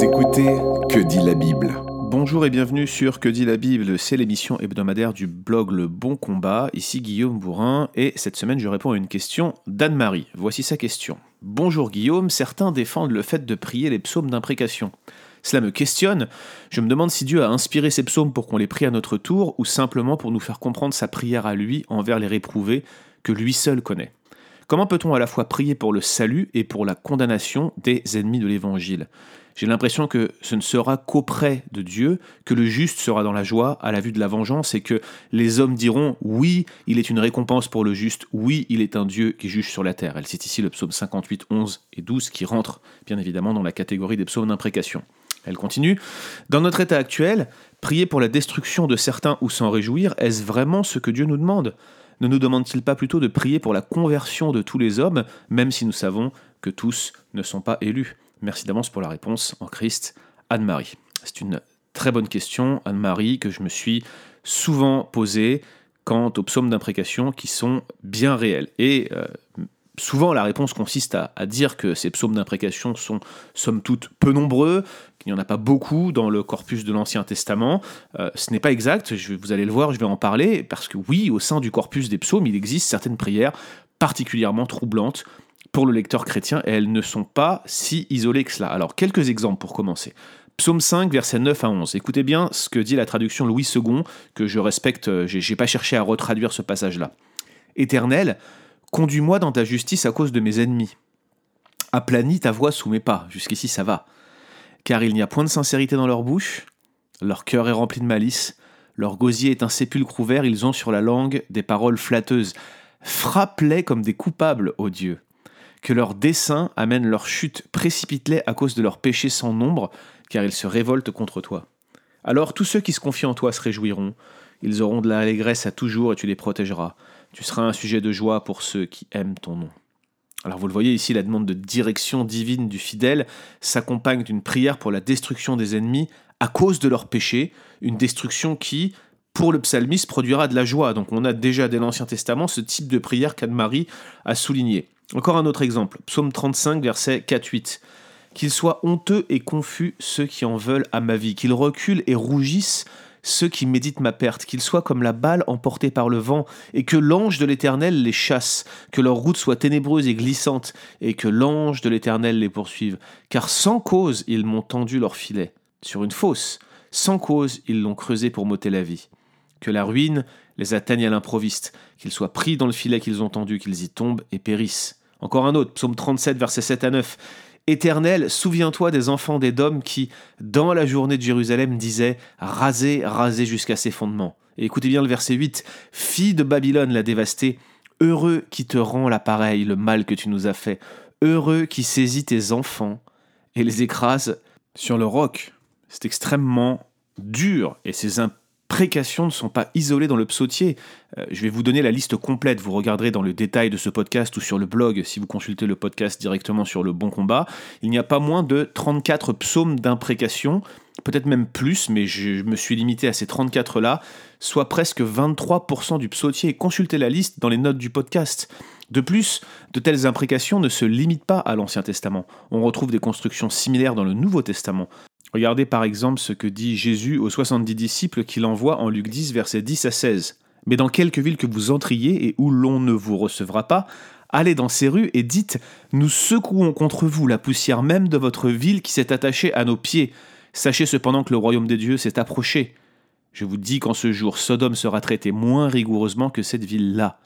Écoutez Que dit la Bible Bonjour et bienvenue sur Que dit la Bible, c'est l'émission hebdomadaire du blog Le Bon Combat. Ici Guillaume Bourrin et cette semaine je réponds à une question d'Anne-Marie. Voici sa question. Bonjour Guillaume, certains défendent le fait de prier les psaumes d'imprécation. Cela me questionne. Je me demande si Dieu a inspiré ces psaumes pour qu'on les prie à notre tour ou simplement pour nous faire comprendre sa prière à lui envers les réprouvés que lui seul connaît. Comment peut-on à la fois prier pour le salut et pour la condamnation des ennemis de l'Évangile? J'ai l'impression que ce ne sera qu'auprès de Dieu que le juste sera dans la joie à la vue de la vengeance et que les hommes diront oui, il est une récompense pour le juste, oui, il est un Dieu qui juge sur la terre. Elle cite ici le psaume 58, 11 et 12 qui rentrent bien évidemment dans la catégorie des psaumes d'imprécation. Elle continue. Dans notre état actuel, prier pour la destruction de certains ou s'en réjouir, est-ce vraiment ce que Dieu nous demande? Ne nous demande-t-il pas plutôt de prier pour la conversion de tous les hommes, même si nous savons que tous ne sont pas élus? Merci d'avance pour la réponse en Christ, Anne-Marie. C'est une très bonne question, Anne-Marie, que je me suis souvent posée quant aux psaumes d'imprécation qui sont bien réels. Et euh, souvent la réponse consiste à, dire que ces psaumes d'imprécation sont somme toute peu nombreux, qu'il n'y en a pas beaucoup dans le corpus de l'Ancien Testament. Euh, ce n'est pas exact, je, vous allez le voir, je vais en parler, parce que oui, au sein du corpus des psaumes, il existe certaines prières particulièrement troublantes pour le lecteur chrétien, et elles ne sont pas si isolées que cela. Alors, quelques exemples pour commencer. Psaume 5, versets 9 à 11. Écoutez bien ce que dit la traduction Louis II, que je respecte, euh, j'ai pas cherché à retraduire ce passage-là. Éternel, Conduis-moi dans ta justice à cause de mes ennemis. Aplanis ta voix sous mes pas, jusqu'ici ça va. Car il n'y a point de sincérité dans leur bouche, leur cœur est rempli de malice, leur gosier est un sépulcre ouvert, ils ont sur la langue des paroles flatteuses. Frappe-les comme des coupables, ô Dieu. Que leur dessein amène leur chute, précipite-les à cause de leurs péchés sans nombre, car ils se révoltent contre toi. Alors tous ceux qui se confient en toi se réjouiront, ils auront de l'allégresse à toujours et tu les protégeras. Tu seras un sujet de joie pour ceux qui aiment ton nom. Alors vous le voyez ici, la demande de direction divine du fidèle s'accompagne d'une prière pour la destruction des ennemis à cause de leurs péchés, une destruction qui, pour le psalmiste, produira de la joie. Donc on a déjà dès l'Ancien Testament ce type de prière qu'Anne-Marie a souligné. Encore un autre exemple, psaume 35, verset 4-8. Qu'ils soient honteux et confus ceux qui en veulent à ma vie, qu'ils reculent et rougissent ceux qui méditent ma perte, qu'ils soient comme la balle emportée par le vent, et que l'ange de l'Éternel les chasse, que leur route soit ténébreuse et glissante, et que l'ange de l'Éternel les poursuive. Car sans cause ils m'ont tendu leur filet, sur une fosse, sans cause ils l'ont creusé pour m'ôter la vie. Que la ruine les atteigne à l'improviste, qu'ils soient pris dans le filet qu'ils ont tendu, qu'ils y tombent et périssent. Encore un autre, psaume 37, versets 7 à 9. Éternel, souviens-toi des enfants d'Édom qui, dans la journée de Jérusalem, disaient Rasez, rasez jusqu'à ses fondements. Et écoutez bien le verset 8 Fille de Babylone la dévastée, heureux qui te rend l'appareil, le mal que tu nous as fait, heureux qui saisit tes enfants et les écrase sur le roc. C'est extrêmement dur et ces précations ne sont pas isolées dans le psautier. Euh, je vais vous donner la liste complète, vous regarderez dans le détail de ce podcast ou sur le blog si vous consultez le podcast directement sur le bon combat. Il n'y a pas moins de 34 psaumes d'imprécation, peut-être même plus, mais je me suis limité à ces 34-là, soit presque 23% du psautier. Consultez la liste dans les notes du podcast. De plus, de telles imprécations ne se limitent pas à l'Ancien Testament. On retrouve des constructions similaires dans le Nouveau Testament. Regardez par exemple ce que dit Jésus aux 70 disciples qu'il envoie en Luc 10, versets 10 à 16. Mais dans quelque ville que vous entriez et où l'on ne vous recevra pas, allez dans ces rues et dites Nous secouons contre vous la poussière même de votre ville qui s'est attachée à nos pieds. Sachez cependant que le royaume des dieux s'est approché. Je vous dis qu'en ce jour, Sodome sera traité moins rigoureusement que cette ville-là.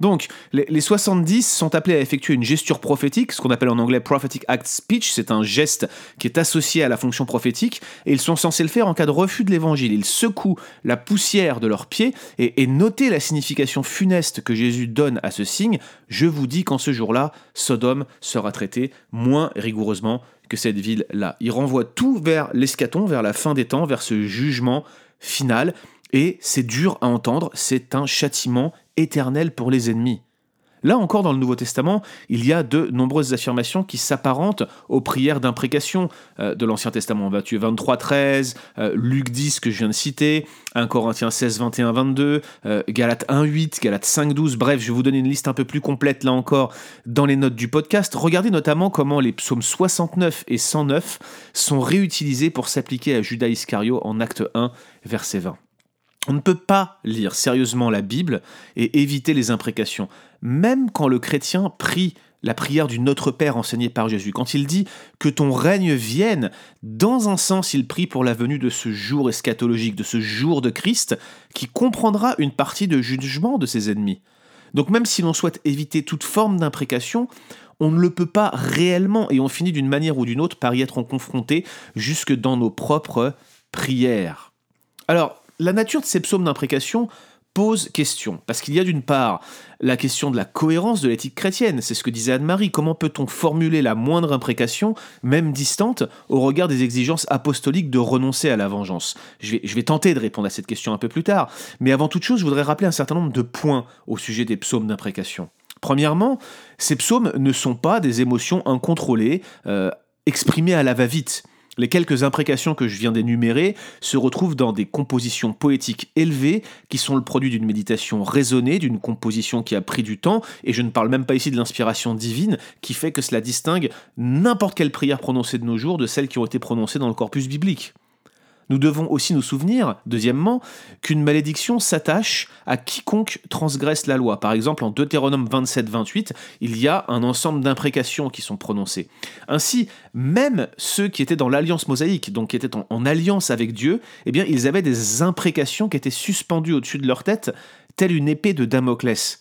Donc, les, 70 sont appelés à effectuer une gesture prophétique, ce qu'on appelle en anglais prophetic act speech, c'est un geste qui est associé à la fonction prophétique, et ils sont censés le faire en cas de refus de l'évangile. Ils secouent la poussière de leurs pieds, et, et notez la signification funeste que Jésus donne à ce signe. Je vous dis qu'en ce jour-là, Sodome sera traité moins rigoureusement que cette ville-là. Il renvoie tout vers l'escaton, vers la fin des temps, vers ce jugement final. Et c'est dur à entendre, c'est un châtiment éternel pour les ennemis. Là encore, dans le Nouveau Testament, il y a de nombreuses affirmations qui s'apparentent aux prières d'imprécation euh, de l'Ancien Testament. Matthieu 23, 13, euh, Luc 10 que je viens de citer, 1 Corinthiens 16, 21, 22, Galates 1, 8, Galates 5, 12. Bref, je vais vous donner une liste un peu plus complète là encore dans les notes du podcast. Regardez notamment comment les psaumes 69 et 109 sont réutilisés pour s'appliquer à Judas Iscario en acte 1, verset 20. On ne peut pas lire sérieusement la Bible et éviter les imprécations, même quand le chrétien prie la prière du Notre Père enseignée par Jésus. Quand il dit que ton règne vienne, dans un sens, il prie pour la venue de ce jour eschatologique, de ce jour de Christ, qui comprendra une partie de jugement de ses ennemis. Donc même si l'on souhaite éviter toute forme d'imprécation, on ne le peut pas réellement et on finit d'une manière ou d'une autre par y être confronté jusque dans nos propres prières. Alors, la nature de ces psaumes d'imprécation pose question, parce qu'il y a d'une part la question de la cohérence de l'éthique chrétienne, c'est ce que disait Anne-Marie, comment peut-on formuler la moindre imprécation, même distante, au regard des exigences apostoliques de renoncer à la vengeance? Je vais, tenter de répondre à cette question un peu plus tard, mais avant toute chose, je voudrais rappeler un certain nombre de points au sujet des psaumes d'imprécation. Premièrement, ces psaumes ne sont pas des émotions incontrôlées, euh, exprimées à la va-vite. Les quelques imprécations que je viens d'énumérer se retrouvent dans des compositions poétiques élevées qui sont le produit d'une méditation raisonnée, d'une composition qui a pris du temps, et je ne parle même pas ici de l'inspiration divine qui fait que cela distingue n'importe quelle prière prononcée de nos jours de celles qui ont été prononcées dans le corpus biblique. Nous devons aussi nous souvenir, deuxièmement, qu'une malédiction s'attache à quiconque transgresse la loi. Par exemple, en Deutéronome 27-28, il y a un ensemble d'imprécations qui sont prononcées. Ainsi, même ceux qui étaient dans l'alliance mosaïque, donc qui étaient en, alliance avec Dieu, eh bien, ils avaient des imprécations qui étaient suspendues au-dessus de leur tête, telle une épée de Damoclès.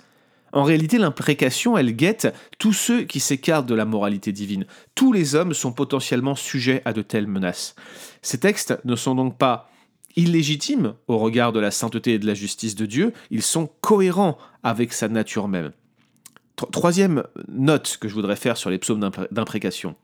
En réalité, l'imprécation, elle guette tous ceux qui s'écartent de la moralité divine. Tous les hommes sont potentiellement sujets à de telles menaces. Ces textes ne sont donc pas illégitimes au regard de la sainteté et de la justice de Dieu, ils sont cohérents avec sa nature même. Troisième note que je voudrais faire sur les psaumes d'imprécation.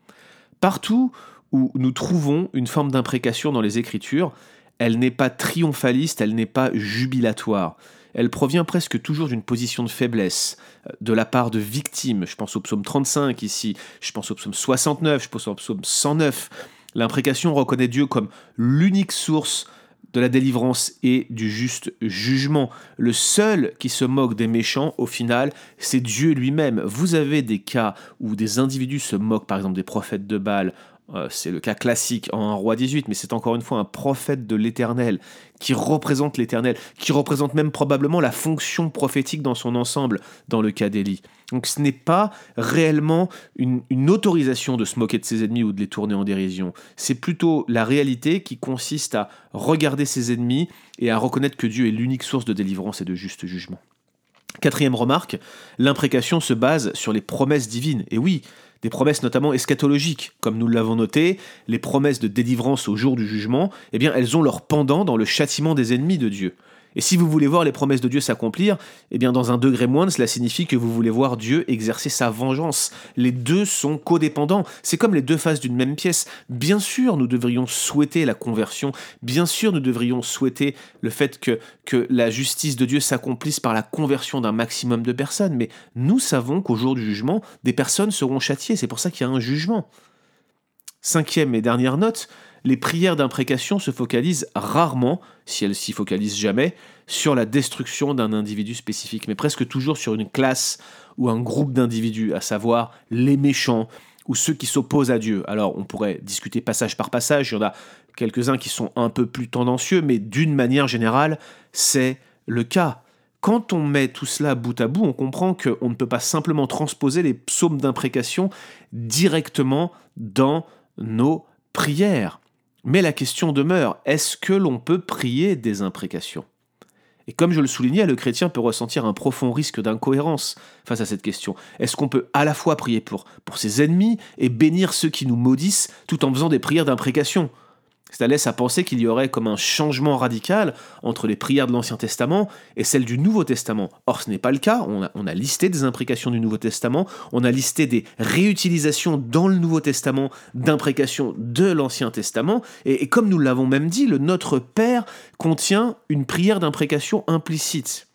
Partout où nous trouvons une forme d'imprécation dans les Écritures, elle n'est pas triomphaliste, elle n'est pas jubilatoire elle provient presque toujours d'une position de faiblesse, euh, de la part de victimes. Je pense au psaume 35 ici, je pense au psaume 69, je pense au psaume 109. L'imprécation reconnaît Dieu comme l'unique source de la délivrance et du juste jugement. Le seul qui se moque des méchants, au final, c'est Dieu lui-même. Vous avez des cas où des individus se moquent, par exemple des prophètes de Baal, c'est le cas classique en roi 18, mais c'est encore une fois un prophète de l'éternel qui représente l'éternel, qui représente même probablement la fonction prophétique dans son ensemble dans le cas d'Élie. Donc ce n'est pas réellement une, une, autorisation de se moquer de ses ennemis ou de les tourner en dérision. C'est plutôt la réalité qui consiste à regarder ses ennemis et à reconnaître que Dieu est l'unique source de délivrance et de juste jugement. Quatrième remarque, l'imprécation se base sur les promesses divines. Et oui, des promesses notamment eschatologiques, comme nous l'avons noté, les promesses de délivrance au jour du jugement, eh bien elles ont leur pendant dans le châtiment des ennemis de Dieu. Et si vous voulez voir les promesses de Dieu s'accomplir, eh bien dans un degré moindre, cela signifie que vous voulez voir Dieu exercer sa vengeance. Les deux sont codépendants, c'est comme les deux faces d'une même pièce. Bien sûr, nous devrions souhaiter la conversion, bien sûr, nous devrions souhaiter le fait que, que la justice de Dieu s'accomplisse par la conversion d'un maximum de personnes, mais nous savons qu'au jour du jugement, des personnes seront châtiées, c'est pour ça qu'il y a un jugement. Cinquième et dernière note, les prières d'imprécation se focalisent rarement, si elles s'y focalisent jamais, sur la destruction d'un individu spécifique, mais presque toujours sur une classe ou un groupe d'individus, à savoir les méchants ou ceux qui s'opposent à Dieu. Alors on pourrait discuter passage par passage, il y en a quelques-uns qui sont un peu plus tendancieux, mais d'une manière générale, c'est le cas. Quand on met tout cela bout à bout, on comprend qu'on ne peut pas simplement transposer les psaumes d'imprécation directement dans nos prières. Mais la question demeure, est-ce que l'on peut prier des imprécations? Et comme je le soulignais, le chrétien peut ressentir un profond risque d'incohérence face à cette question. Est-ce qu'on peut à la fois prier pour, ses ennemis et bénir ceux qui nous maudissent tout en faisant des prières d'imprécation? Cela laisse à penser qu'il y aurait comme un changement radical entre les prières de l'Ancien Testament et celles du Nouveau Testament. Or, ce n'est pas le cas. On a, listé des imprécations du Nouveau Testament, on a listé des réutilisations dans le Nouveau Testament d'imprécations de l'Ancien Testament, et, comme nous l'avons même dit, le Notre Père contient une prière d'imprécation implicite.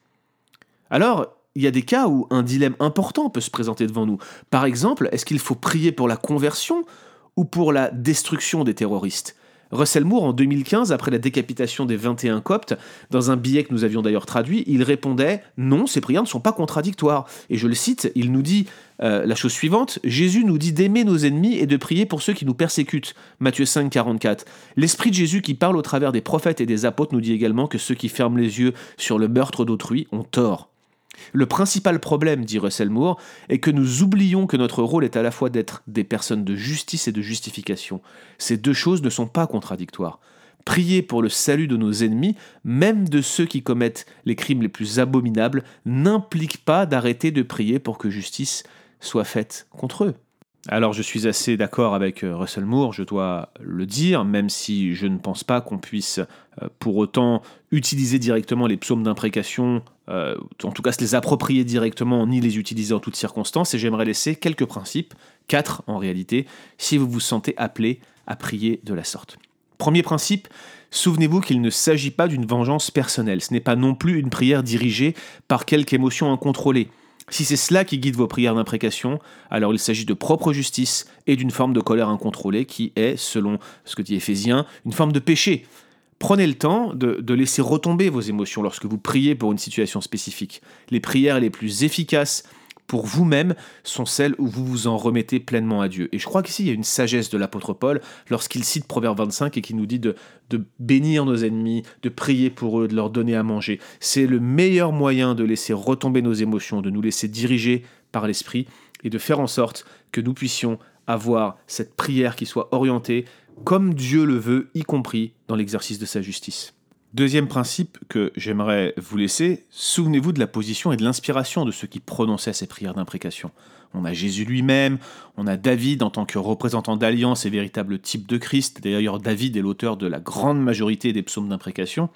Alors, il y a des cas où un dilemme important peut se présenter devant nous. Par exemple, est-ce qu'il faut prier pour la conversion ou pour la destruction des terroristes? Russell Moore, en 2015, après la décapitation des 21 coptes, dans un billet que nous avions d'ailleurs traduit, il répondait Non, ces prières ne sont pas contradictoires. Et je le cite, il nous dit euh, la chose suivante Jésus nous dit d'aimer nos ennemis et de prier pour ceux qui nous persécutent. Matthieu 5, 44. L'Esprit de Jésus qui parle au travers des prophètes et des apôtres nous dit également que ceux qui ferment les yeux sur le meurtre d'autrui ont tort. Le principal problème, dit Russell Moore, est que nous oublions que notre rôle est à la fois d'être des personnes de justice et de justification. Ces deux choses ne sont pas contradictoires. Prier pour le salut de nos ennemis, même de ceux qui commettent les crimes les plus abominables, n'implique pas d'arrêter de prier pour que justice soit faite contre eux. Alors je suis assez d'accord avec euh, Russell Moore, je dois le dire, même si je ne pense pas qu'on puisse euh, pour autant utiliser directement les psaumes d'imprécation, euh, en tout cas se les approprier directement, ni les utiliser en toutes circonstances, et j'aimerais laisser quelques principes, quatre en réalité, si vous vous sentez appelé à prier de la sorte. Premier principe, souvenez-vous qu'il ne s'agit pas d'une vengeance personnelle, ce n'est pas non plus une prière dirigée par quelque émotion incontrôlée. Si c'est cela qui guide vos prières d'imprécation, alors il s'agit de propre justice et d'une forme de colère incontrôlée qui est, selon ce que dit Éphésiens, une forme de péché. Prenez le temps de, laisser retomber vos émotions lorsque vous priez pour une situation spécifique. Les prières les plus efficaces pour vous-même sont celles où vous vous en remettez pleinement à Dieu. Et je crois qu'ici, il y a une sagesse de l'apôtre Paul lorsqu'il cite Proverbe 25 et qui nous dit de bénir nos ennemis, de prier pour eux, de leur donner à manger. C'est le meilleur moyen de laisser retomber nos émotions, de nous laisser diriger par l'Esprit et de faire en sorte que nous puissions avoir cette prière qui soit orientée comme Dieu le veut, y compris dans l'exercice de sa justice. Deuxième principe que j'aimerais vous laisser, souvenez-vous de la position et de l'inspiration de ceux qui prononçaient ces prières d'imprécation. On a Jésus lui-même, on a David en tant que représentant d'alliance et véritable type de Christ. D'ailleurs, David est l'auteur de la grande majorité des psaumes d'imprécation.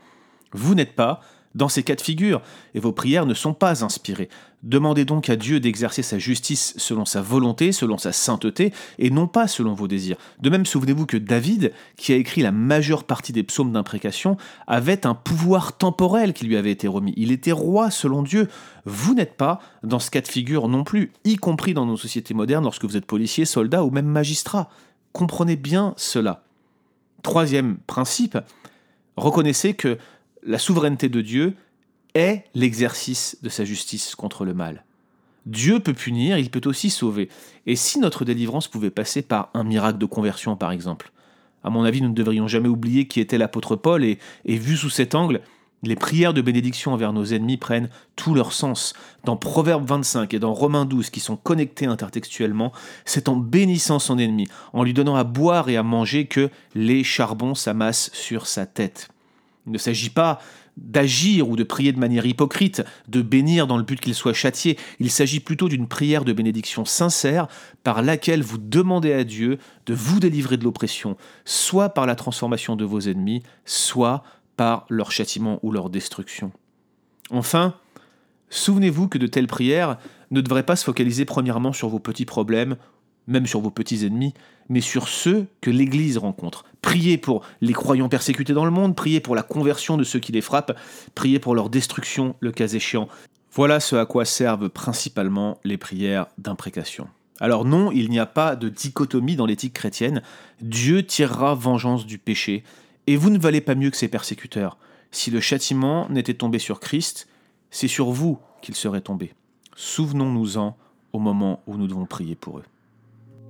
Vous n'êtes pas dans ces cas de figure, et vos prières ne sont pas inspirées. Demandez donc à Dieu d'exercer sa justice selon sa volonté, selon sa sainteté, et non pas selon vos désirs. De même, souvenez-vous que David, qui a écrit la majeure partie des psaumes d'imprécation, avait un pouvoir temporel qui lui avait été remis. Il était roi selon Dieu. Vous n'êtes pas dans ce cas de figure non plus, y compris dans nos sociétés modernes lorsque vous êtes policier, soldat ou même magistrat. Comprenez bien cela. Troisième principe, reconnaissez que la souveraineté de Dieu est l'exercice de sa justice contre le mal. Dieu peut punir, il peut aussi sauver. Et si notre délivrance pouvait passer par un miracle de conversion, par exemple À mon avis, nous ne devrions jamais oublier qui était l'apôtre Paul, et, vu sous cet angle, les prières de bénédiction envers nos ennemis prennent tout leur sens. Dans Proverbe 25 et dans Romains 12, qui sont connectés intertextuellement, c'est en bénissant son ennemi, en lui donnant à boire et à manger, que les charbons s'amassent sur sa tête. Il ne s'agit pas d'agir ou de prier de manière hypocrite, de bénir dans le but qu'il soit châtié. Il s'agit plutôt d'une prière de bénédiction sincère par laquelle vous demandez à Dieu de vous délivrer de l'oppression, soit par la transformation de vos ennemis, soit par leur châtiment ou leur destruction. Enfin, souvenez-vous que de telles prières ne devraient pas se focaliser premièrement sur vos petits problèmes même sur vos petits ennemis, mais sur ceux que l'Église rencontre. Priez pour les croyants persécutés dans le monde, priez pour la conversion de ceux qui les frappent, priez pour leur destruction, le cas échéant. Voilà ce à quoi servent principalement les prières d'imprécation. Alors non, il n'y a pas de dichotomie dans l'éthique chrétienne. Dieu tirera vengeance du péché, et vous ne valez pas mieux que ses persécuteurs. Si le châtiment n'était tombé sur Christ, c'est sur vous qu'il serait tombé. Souvenons-nous-en au moment où nous devons prier pour eux.